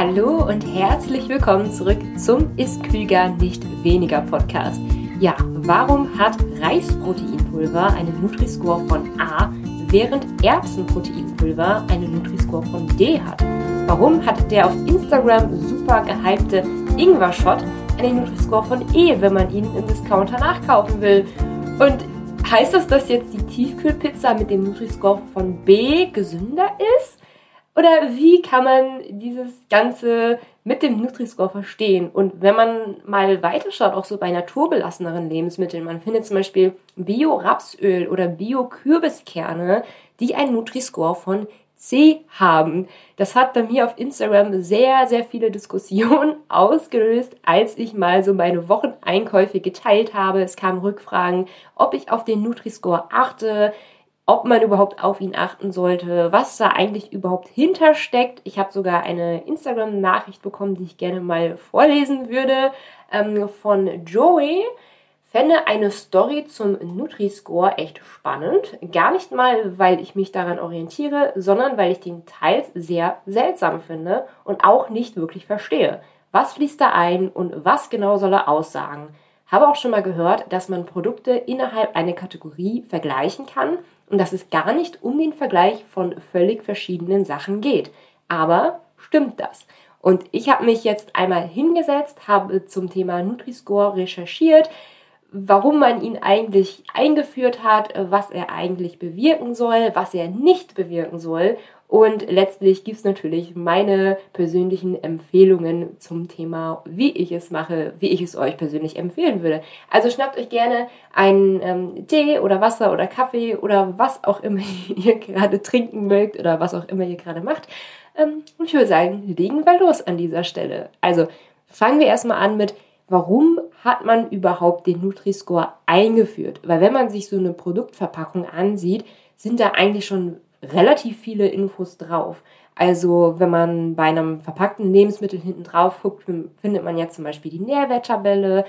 Hallo und herzlich willkommen zurück zum Ist Klüger, nicht weniger Podcast. Ja, warum hat Reisproteinpulver einen Nutri-Score von A, während Erbsenproteinpulver einen Nutri-Score von D hat? Warum hat der auf Instagram super gehypte Ingwer-Shot einen Nutri-Score von E, wenn man ihn im Discounter nachkaufen will? Und heißt das, dass jetzt die Tiefkühlpizza mit dem Nutri-Score von B gesünder ist? Oder wie kann man dieses Ganze mit dem Nutri-Score verstehen? Und wenn man mal weiterschaut, auch so bei naturbelasseneren Lebensmitteln, man findet zum Beispiel Bio-Rapsöl oder Bio-Kürbiskerne, die einen Nutri-Score von C haben. Das hat bei mir auf Instagram sehr, sehr viele Diskussionen ausgelöst, als ich mal so meine Wocheneinkäufe geteilt habe. Es kamen Rückfragen, ob ich auf den Nutri-Score achte, ob man überhaupt auf ihn achten sollte, was da eigentlich überhaupt hintersteckt. Ich habe sogar eine Instagram-Nachricht bekommen, die ich gerne mal vorlesen würde, ähm, von Joey. Fände eine Story zum Nutri-Score echt spannend. Gar nicht mal, weil ich mich daran orientiere, sondern weil ich den teils sehr seltsam finde und auch nicht wirklich verstehe. Was fließt da ein und was genau soll er aussagen? Habe auch schon mal gehört, dass man Produkte innerhalb einer Kategorie vergleichen kann und dass es gar nicht um den Vergleich von völlig verschiedenen Sachen geht. Aber stimmt das? Und ich habe mich jetzt einmal hingesetzt, habe zum Thema Nutri-Score recherchiert, warum man ihn eigentlich eingeführt hat, was er eigentlich bewirken soll, was er nicht bewirken soll und letztlich gibt es natürlich meine persönlichen Empfehlungen zum Thema, wie ich es mache, wie ich es euch persönlich empfehlen würde. Also schnappt euch gerne einen ähm, Tee oder Wasser oder Kaffee oder was auch immer ihr gerade trinken mögt oder was auch immer ihr gerade macht. Ähm, und ich würde sagen, legen wir los an dieser Stelle. Also fangen wir erstmal an mit, warum hat man überhaupt den Nutri-Score eingeführt? Weil wenn man sich so eine Produktverpackung ansieht, sind da eigentlich schon relativ viele Infos drauf. Also wenn man bei einem verpackten Lebensmittel hinten drauf guckt, findet man ja zum Beispiel die Nährwerttabelle,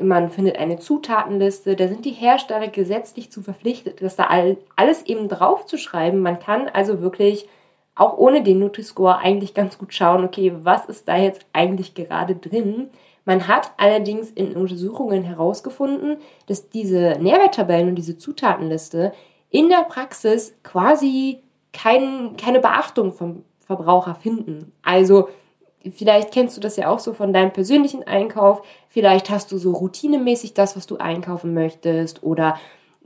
man findet eine Zutatenliste, da sind die Hersteller gesetzlich zu verpflichtet, das da alles eben drauf zu schreiben. Man kann also wirklich auch ohne den Nutri-Score eigentlich ganz gut schauen, okay, was ist da jetzt eigentlich gerade drin? Man hat allerdings in Untersuchungen herausgefunden, dass diese Nährwerttabellen und diese Zutatenliste in der Praxis quasi kein, keine Beachtung vom Verbraucher finden. Also vielleicht kennst du das ja auch so von deinem persönlichen Einkauf. Vielleicht hast du so routinemäßig das, was du einkaufen möchtest oder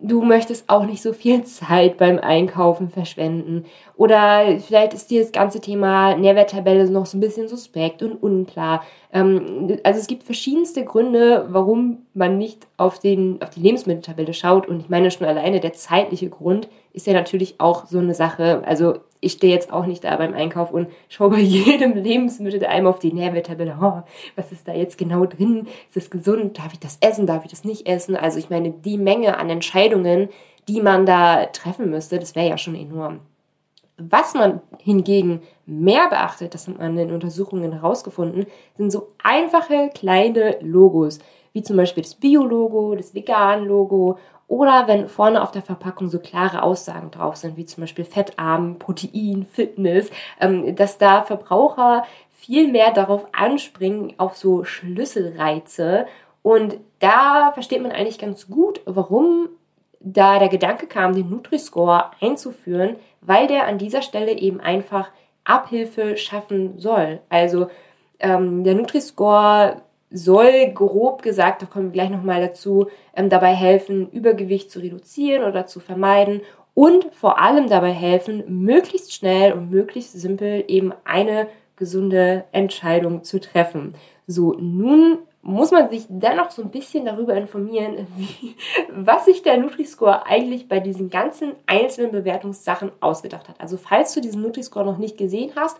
du möchtest auch nicht so viel Zeit beim Einkaufen verschwenden. Oder vielleicht ist dir das ganze Thema Nährwerttabelle noch so ein bisschen suspekt und unklar. Ähm, also es gibt verschiedenste Gründe, warum man nicht auf, den, auf die Lebensmitteltabelle schaut. Und ich meine schon alleine der zeitliche Grund ist ja natürlich auch so eine Sache. Also ich stehe jetzt auch nicht da beim Einkauf und schaue bei jedem Lebensmittel einmal auf die Nährwerttabelle, oh, was ist da jetzt genau drin? Ist es gesund? Darf ich das essen? Darf ich das nicht essen? Also ich meine, die Menge an Entscheidungen, die man da treffen müsste, das wäre ja schon enorm. Was man hingegen mehr beachtet, das hat man in Untersuchungen herausgefunden, sind so einfache kleine Logos, wie zum Beispiel das Bio-Logo, das Vegan-Logo oder wenn vorne auf der Verpackung so klare Aussagen drauf sind, wie zum Beispiel fettarm, Protein, Fitness, ähm, dass da Verbraucher viel mehr darauf anspringen, auf so Schlüsselreize. Und da versteht man eigentlich ganz gut, warum da der Gedanke kam, den Nutri-Score einzuführen, weil der an dieser Stelle eben einfach Abhilfe schaffen soll. Also ähm, der Nutri-Score soll grob gesagt, da kommen wir gleich nochmal dazu, ähm, dabei helfen, Übergewicht zu reduzieren oder zu vermeiden und vor allem dabei helfen, möglichst schnell und möglichst simpel eben eine gesunde Entscheidung zu treffen. So, nun muss man sich dennoch so ein bisschen darüber informieren, wie, was sich der Nutri-Score eigentlich bei diesen ganzen einzelnen Bewertungssachen ausgedacht hat. Also falls du diesen Nutri-Score noch nicht gesehen hast,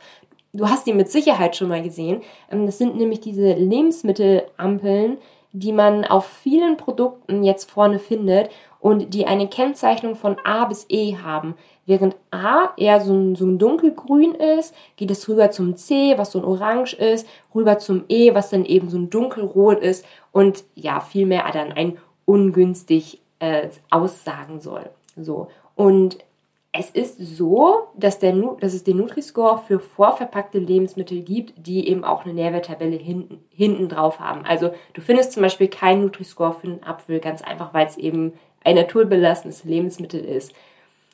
Du hast die mit Sicherheit schon mal gesehen. Ähm, das sind nämlich diese Lebensmittelampeln, die man auf vielen Produkten jetzt vorne findet und die eine Kennzeichnung von A bis E haben. Während A eher so ein, so ein dunkelgrün ist, geht es rüber zum C, was so ein Orange ist, rüber zum E, was dann eben so ein dunkelrot ist und ja, vielmehr dann ein ungünstig äh, aussagen soll. So. Und Es ist so, dass, der, dass es den Nutri-Score für vorverpackte Lebensmittel gibt, die eben auch eine Nährwerttabelle hinten, hinten drauf haben. Also du findest zum Beispiel keinen Nutri-Score für einen Apfel, ganz einfach, weil es eben ein naturbelassenes Lebensmittel ist.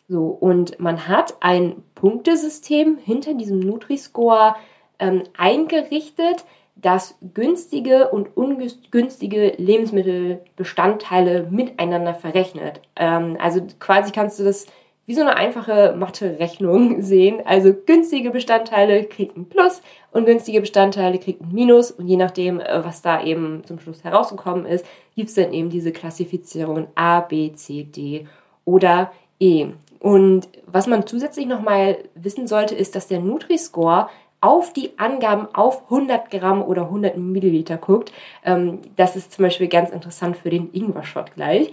So, und man hat ein Punktesystem hinter diesem Nutri-Score ähm, eingerichtet, das günstige und ungünstige Lebensmittelbestandteile miteinander verrechnet. Ähm, also quasi kannst du das wie so eine einfache Mathe-Rechnung sehen. Also günstige Bestandteile kriegt ein Plus und günstige Bestandteile kriegt ein Minus. Und je nachdem, äh, was da eben zum Schluss herausgekommen ist, gibt es dann eben diese Klassifizierungen A, B, C, D oder E. Und was man zusätzlich nochmal wissen sollte, ist, dass der Nutri-Score auf die Angaben auf 100 Gramm oder 100 Milliliter guckt. Ähm, das ist zum Beispiel ganz interessant für den Ingwer-Shot gleich.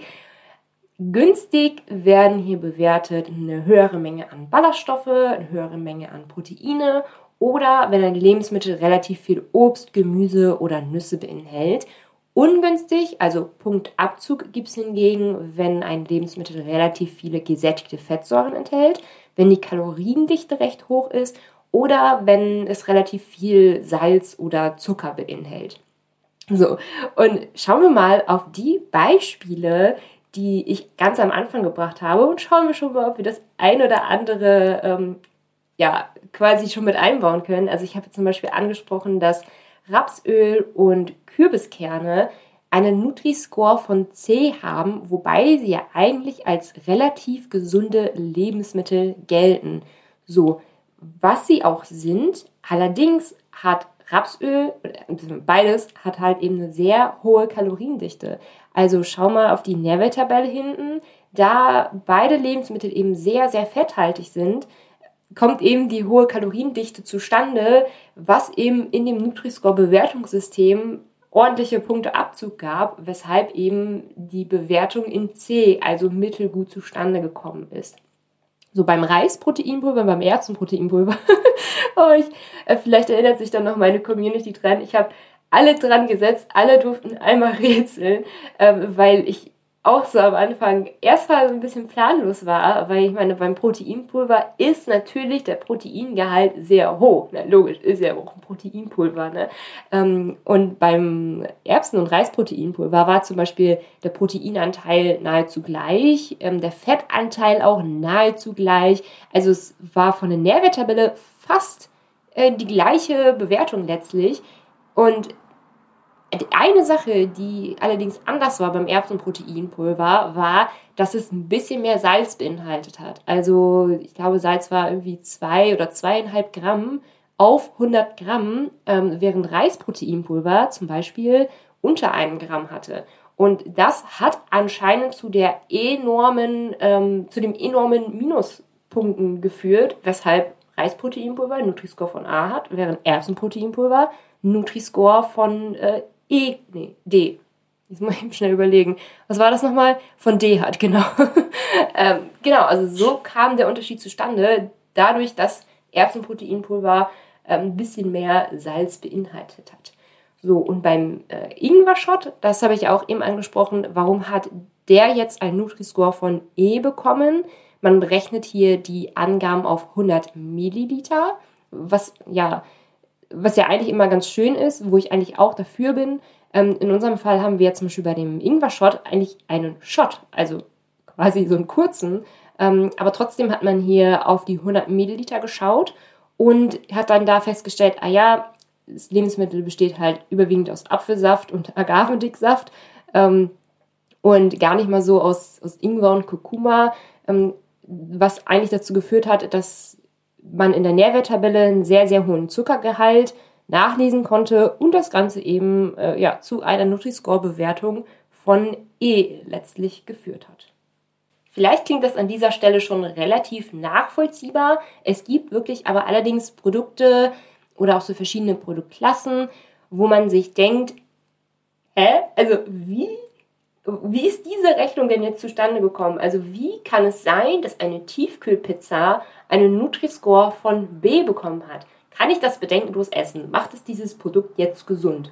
Günstig werden hier bewertet eine höhere Menge an Ballaststoffe, eine höhere Menge an Proteine oder wenn ein Lebensmittel relativ viel Obst, Gemüse oder Nüsse beinhält. Ungünstig, also Punktabzug gibt es hingegen, wenn ein Lebensmittel relativ viele gesättigte Fettsäuren enthält, wenn die Kaloriendichte recht hoch ist oder wenn es relativ viel Salz oder Zucker beinhält. So, und schauen wir mal auf die Beispiele, die ich ganz am Anfang gebracht habe und schauen wir schon mal, ob wir das ein oder andere ähm, ja quasi schon mit einbauen können. Also ich habe zum Beispiel angesprochen, dass Rapsöl und Kürbiskerne einen Nutri-Score von C haben, wobei sie ja eigentlich als relativ gesunde Lebensmittel gelten. So, was sie auch sind, allerdings hat Rapsöl, beides hat halt eben eine sehr hohe Kaloriendichte. Also schau mal auf die Nährwerttabelle hinten. Da beide Lebensmittel eben sehr, sehr fetthaltig sind, kommt eben die hohe Kaloriendichte zustande, was eben in dem Nutri-Score-Bewertungssystem ordentliche Punkte Abzug gab, weshalb eben die Bewertung in C, also mittelgut zustande gekommen ist. So beim Reisproteinpulver, beim Erbsenproteinpulver. oh, ich, äh, vielleicht erinnert sich dann noch meine Community dran. Ich habe alle dran gesetzt, alle durften einmal rätseln, ähm, weil ich auch so am Anfang erstmal so ein bisschen planlos war, weil ich meine, beim Proteinpulver ist natürlich der Proteingehalt sehr hoch. Na, logisch, ist ja auch ein Proteinpulver. Ne? Ähm, und beim Erbsen- und Reisproteinpulver war zum Beispiel der Proteinanteil nahezu gleich, ähm, der Fettanteil auch nahezu gleich. Also es war von der Nährwerttabelle fast äh, die gleiche Bewertung letztlich. Und eine Sache, die allerdings anders war beim Erbsenproteinpulver, war, dass es ein bisschen mehr Salz beinhaltet hat. Also ich glaube, Salz war irgendwie zwei oder zweieinhalb Gramm auf 100 Gramm, ähm, während Reisproteinpulver zum Beispiel unter einem Gramm hatte. Und das hat anscheinend zu der enormen, ähm, zu dem enormen Minuspunkten geführt, weshalb Reisproteinpulver Nutri-Score von A hat, während Erbsenproteinpulver Nutri-Score von äh, E, nee, D. Jetzt muss ich eben schnell überlegen. Was war das nochmal? Von D hat, genau. ähm, genau, also so kam der Unterschied zustande, dadurch, dass Erbsenproteinpulver ähm, ein bisschen mehr Salz beinhaltet hat. So, und beim äh, Ingwer-Shot, das habe ich auch eben angesprochen, warum hat der jetzt einen Nutri-Score von E bekommen? Man berechnet hier die Angaben auf 100 Milliliter, was ja was ja eigentlich immer ganz schön ist, wo ich eigentlich auch dafür bin. Ähm, in unserem Fall haben wir zum Beispiel bei dem Ingwer-Shot eigentlich einen Shot, also quasi so einen kurzen. Ähm, aber trotzdem hat man hier auf die 100 Milliliter geschaut und hat dann da festgestellt, ah ja, das Lebensmittel besteht halt überwiegend aus Apfelsaft und Agavendicksaft ähm, und gar nicht mal so aus, aus Ingwer und Kurkuma, ähm, was eigentlich dazu geführt hat, dass man in der Nährwerttabelle einen sehr, sehr hohen Zuckergehalt nachlesen konnte und das Ganze eben äh, ja, zu einer Nutri-Score-Bewertung von E letztlich geführt hat. Vielleicht klingt das an dieser Stelle schon relativ nachvollziehbar. Es gibt wirklich aber allerdings Produkte oder auch so verschiedene Produktklassen, wo man sich denkt, hä? Also wie wie ist diese Rechnung denn jetzt zustande gekommen? Also wie kann es sein, dass eine Tiefkühlpizza einen Nutri-Score von B bekommen hat? Kann ich das bedenkenlos essen? Macht es dieses Produkt jetzt gesund?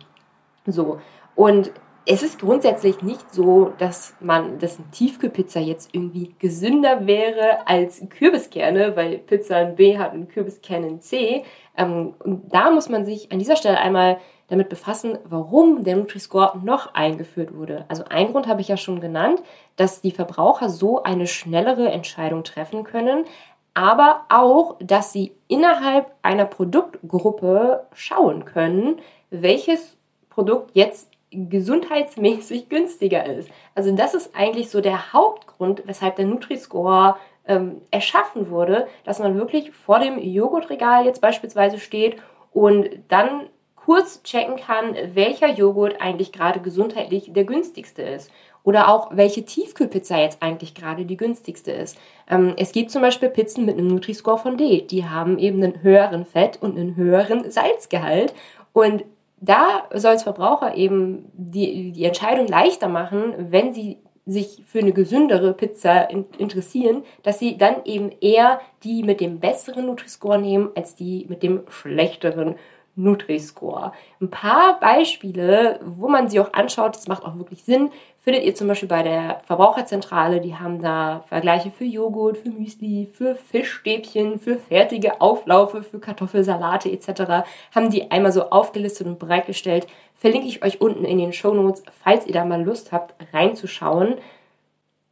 So, und es ist grundsätzlich nicht so, dass man, dass eine Tiefkühlpizza jetzt irgendwie gesünder wäre als Kürbiskerne, weil Pizza ein B hat und Kürbiskerne ein C. Ähm, und da muss man sich an dieser Stelle einmal damit befassen, warum der Nutri-Score noch eingeführt wurde. Also ein Grund habe ich ja schon genannt, dass die Verbraucher so eine schnellere Entscheidung treffen können, aber auch, dass sie innerhalb einer Produktgruppe schauen können, welches Produkt jetzt gesundheitsmäßig günstiger ist. Also das ist eigentlich so der Hauptgrund, weshalb der Nutri-Score ähm, erschaffen wurde, dass man wirklich vor dem Joghurtregal jetzt beispielsweise steht und dann kurz checken kann, welcher Joghurt eigentlich gerade gesundheitlich der günstigste ist. Oder auch, welche Tiefkühlpizza jetzt eigentlich gerade die günstigste ist. Ähm, es gibt zum Beispiel Pizzen mit einem Nutri-Score von D. Die haben eben einen höheren Fett und einen höheren Salzgehalt. Und da soll es Verbraucher eben die, die Entscheidung leichter machen, wenn sie sich für eine gesündere Pizza in, interessieren, dass sie dann eben eher die mit dem besseren Nutri-Score nehmen, als die mit dem schlechteren Nutri-Score. Ein paar Beispiele, wo man sie auch anschaut, das macht auch wirklich Sinn, findet ihr zum Beispiel bei der Verbraucherzentrale. Die haben da Vergleiche für Joghurt, für Müsli, für Fischstäbchen, für fertige Auflaufe, für Kartoffelsalate etc. Haben die einmal so aufgelistet und bereitgestellt. Verlinke ich euch unten in den Show Notes, falls ihr da mal Lust habt, reinzuschauen.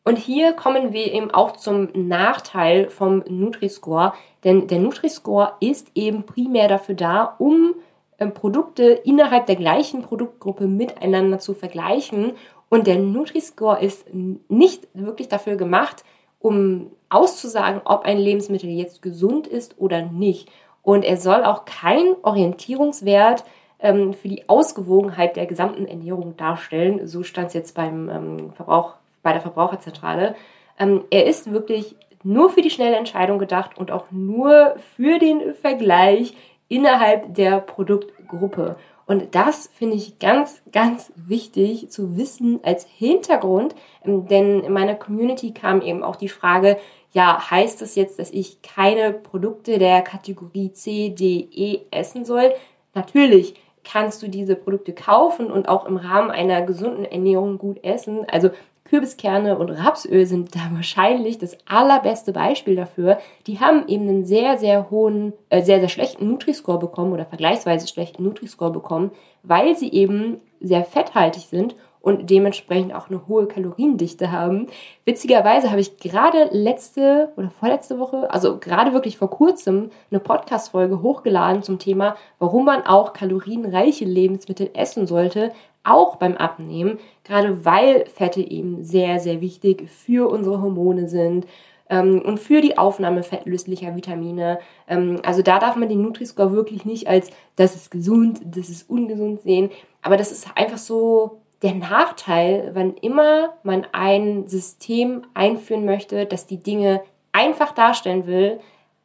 Und hier kommen wir eben auch zum Nachteil vom Nutri-Score, denn der Nutri-Score ist eben primär dafür da, um ähm, Produkte innerhalb der gleichen Produktgruppe miteinander zu vergleichen. Und der Nutri-Score ist nicht wirklich dafür gemacht, um auszusagen, ob ein Lebensmittel jetzt gesund ist oder nicht. Und er soll auch kein Orientierungswert ähm, für die Ausgewogenheit der gesamten Ernährung darstellen. So stand es jetzt beim ähm, Verbrauch, bei der Verbraucherzentrale. Ähm, er ist wirklich nur für die schnelle Entscheidung gedacht und auch nur für den Vergleich innerhalb der Produktgruppe. Und das finde ich ganz, ganz wichtig zu wissen als Hintergrund, ähm, denn in meiner Community kam eben auch die Frage, ja, heißt das jetzt, dass ich keine Produkte der Kategorie C, D, E essen soll? Natürlich kannst du diese Produkte kaufen und auch im Rahmen einer gesunden Ernährung gut essen. Also Kürbiskerne und Rapsöl sind da wahrscheinlich das allerbeste Beispiel dafür. Die haben eben einen sehr, sehr hohen, äh, sehr, sehr schlechten Nutri-Score bekommen oder vergleichsweise schlechten Nutri-Score bekommen, weil sie eben sehr fetthaltig sind und dementsprechend auch eine hohe Kaloriendichte haben. Witzigerweise habe ich gerade letzte oder vorletzte Woche, also gerade wirklich vor kurzem, eine Podcast-Folge hochgeladen zum Thema, warum man auch kalorienreiche Lebensmittel essen sollte, auch beim Abnehmen, gerade weil Fette eben sehr, sehr wichtig für unsere Hormone sind ähm, und für die Aufnahme fettlöslicher Vitamine. Ähm, also da darf man den Nutri-Score wirklich nicht als das ist gesund, das ist ungesund sehen, aber das ist einfach so der Nachteil, wann immer man ein System einführen möchte, das die Dinge einfach darstellen will,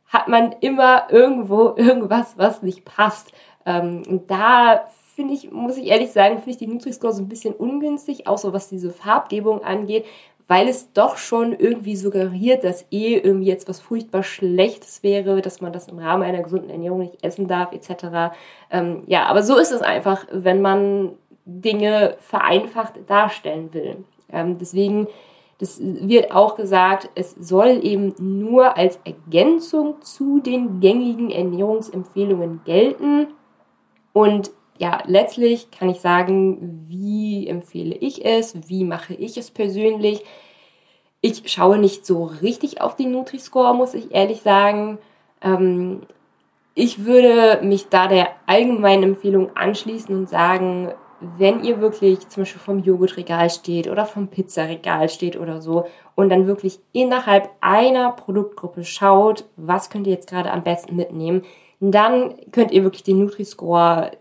hat man immer irgendwo irgendwas, was nicht passt. Ähm, und da finde ich, muss ich ehrlich sagen, finde ich die Nutri-Score so ein bisschen ungünstig, auch so was diese Farbgebung angeht, weil es doch schon irgendwie suggeriert, dass eh irgendwie jetzt was furchtbar Schlechtes wäre, dass man das im Rahmen einer gesunden Ernährung nicht essen darf, etc. Ähm, ja, aber so ist es einfach, wenn man Dinge vereinfacht darstellen will. Ähm, deswegen, das wird auch gesagt, es soll eben nur als Ergänzung zu den gängigen Ernährungsempfehlungen gelten. Und ja, letztlich kann ich sagen, wie empfehle ich es, wie mache ich es persönlich. Ich schaue nicht so richtig auf den Nutri-Score, muss ich ehrlich sagen. Ähm, ich würde mich da der allgemeinen Empfehlung anschließen und sagen, wenn ihr wirklich zum Beispiel vom Joghurtregal steht oder vom Pizzaregal steht oder so und dann wirklich innerhalb einer Produktgruppe schaut, was könnt ihr jetzt gerade am besten mitnehmen, dann könnt ihr wirklich den Nutri-Score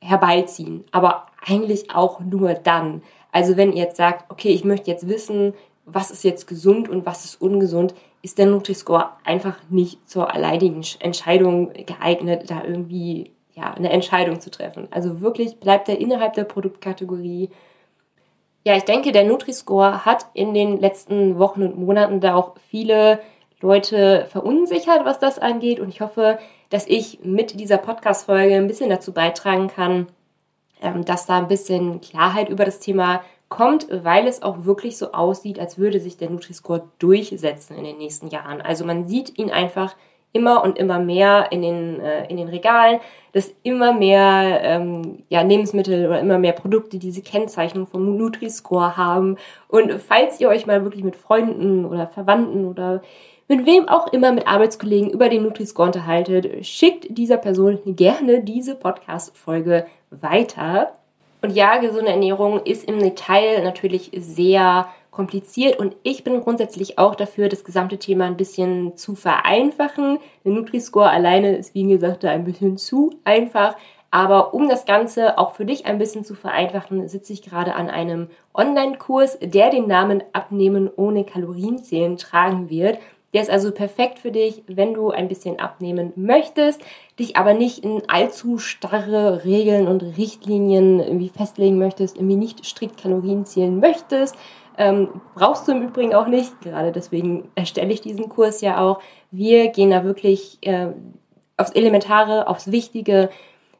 herbeiziehen. Aber eigentlich auch nur dann. Also wenn ihr jetzt sagt, okay, ich möchte jetzt wissen, was ist jetzt gesund und was ist ungesund, ist der Nutri-Score einfach nicht zur alleinigen Entscheidung geeignet, da irgendwie ja, eine Entscheidung zu treffen. Also wirklich bleibt er innerhalb der Produktkategorie. Ja, ich denke, der Nutri-Score hat in den letzten Wochen und Monaten da auch viele Leute verunsichert, was das angeht. Und ich hoffe, dass ich mit dieser Podcast-Folge ein bisschen dazu beitragen kann, ähm, dass da ein bisschen Klarheit über das Thema kommt, weil es auch wirklich so aussieht, als würde sich der Nutri-Score durchsetzen in den nächsten Jahren. Also man sieht ihn einfach immer und immer mehr in den, äh, in den Regalen, dass immer mehr ähm, ja, Lebensmittel oder immer mehr Produkte diese Kennzeichnung vom Nutri-Score haben. Und falls ihr euch mal wirklich mit Freunden oder Verwandten oder mit wem auch immer, mit Arbeitskollegen über den Nutri-Score unterhaltet, schickt dieser Person gerne diese Podcast-Folge weiter. Und ja, gesunde Ernährung ist im Detail natürlich sehr kompliziert und ich bin grundsätzlich auch dafür, das gesamte Thema ein bisschen zu vereinfachen. Der Nutri-Score alleine ist, wie gesagt, ein bisschen zu einfach. Aber um das Ganze auch für dich ein bisschen zu vereinfachen, sitze ich gerade an einem Online-Kurs, der den Namen Abnehmen ohne Kalorienzählen tragen wird. Der ist also perfekt für dich, wenn du ein bisschen abnehmen möchtest, dich aber nicht in allzu starre Regeln und Richtlinien irgendwie festlegen möchtest, irgendwie nicht strikt Kalorien zählen möchtest. Ähm, brauchst du im Übrigen auch nicht. Gerade deswegen erstelle ich diesen Kurs ja auch. Wir gehen da wirklich äh, aufs Elementare, aufs Wichtige.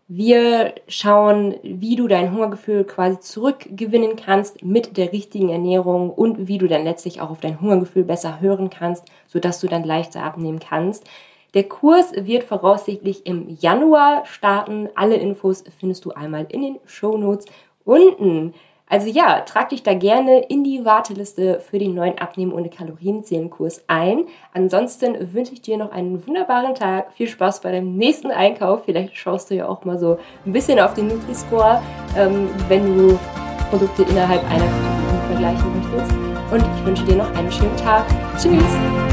Wir schauen, wie du dein Hungergefühl quasi zurückgewinnen kannst mit der richtigen Ernährung und wie du dann letztlich auch auf dein Hungergefühl besser hören kannst, sodass du dann leichter abnehmen kannst. Der Kurs wird voraussichtlich im Januar starten. Alle Infos findest du einmal in den Show Notes unten. Also ja, trag dich da gerne in die Warteliste für den neuen Abnehmen ohne Kalorienzählen-Kurs ein. Ansonsten wünsche ich dir noch einen wunderbaren Tag. Viel Spaß bei deinem nächsten Einkauf. Vielleicht schaust du ja auch mal so ein bisschen auf den Nutri-Score, ähm, wenn du Produkte innerhalb einer Kategorie vergleichen möchtest. Und ich wünsche dir noch einen schönen Tag. Tschüss!